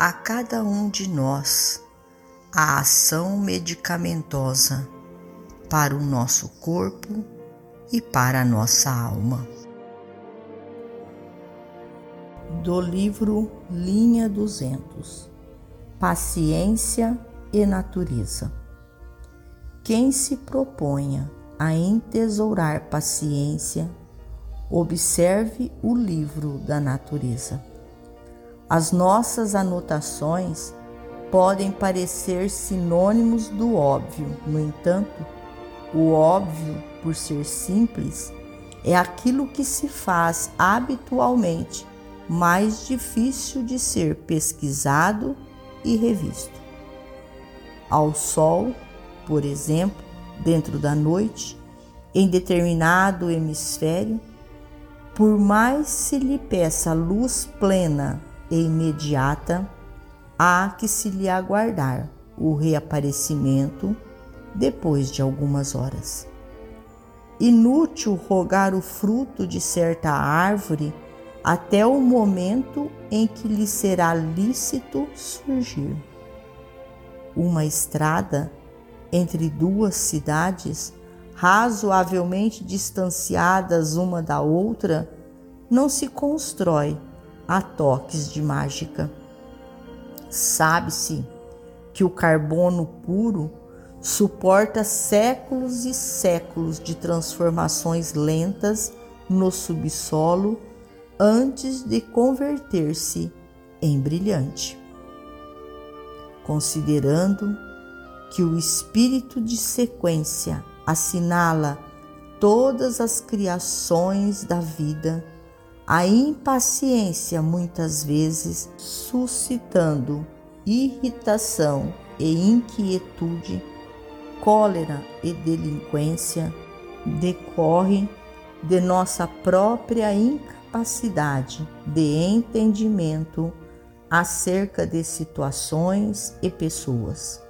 a cada um de nós a ação medicamentosa para o nosso corpo e para a nossa alma. Do livro Linha 200 Paciência e Natureza. Quem se proponha a entesourar paciência, observe o livro da natureza. As nossas anotações podem parecer sinônimos do óbvio, no entanto, o óbvio, por ser simples, é aquilo que se faz habitualmente mais difícil de ser pesquisado e revisto. Ao sol, por exemplo, dentro da noite, em determinado hemisfério, por mais se lhe peça luz plena e imediata, há que se lhe aguardar o reaparecimento depois de algumas horas. Inútil rogar o fruto de certa árvore até o momento em que lhe será lícito surgir. Uma estrada entre duas cidades razoavelmente distanciadas uma da outra não se constrói a toques de mágica. Sabe-se que o carbono puro suporta séculos e séculos de transformações lentas no subsolo antes de converter-se em brilhante. Considerando que o espírito de sequência assinala todas as criações da vida, a impaciência muitas vezes suscitando irritação e inquietude, cólera e delinquência decorrem de nossa própria incapacidade de entendimento acerca de situações e pessoas.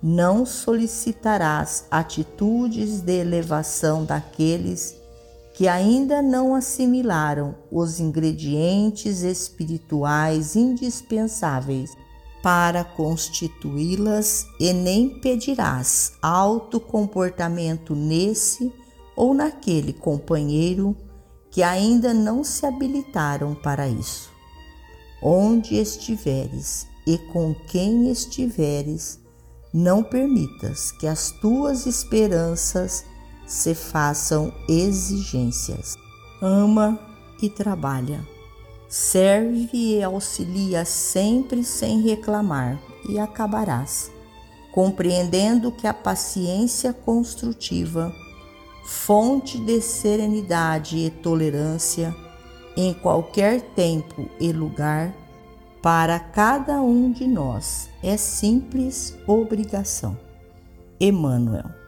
Não solicitarás atitudes de elevação daqueles que ainda não assimilaram os ingredientes espirituais indispensáveis para constituí-las e nem pedirás alto comportamento nesse ou naquele companheiro que ainda não se habilitaram para isso. Onde estiveres e com quem estiveres, não permitas que as tuas esperanças se façam exigências. Ama e trabalha. Serve e auxilia sempre sem reclamar, e acabarás, compreendendo que a paciência construtiva, fonte de serenidade e tolerância, em qualquer tempo e lugar, para cada um de nós é simples obrigação. Emmanuel.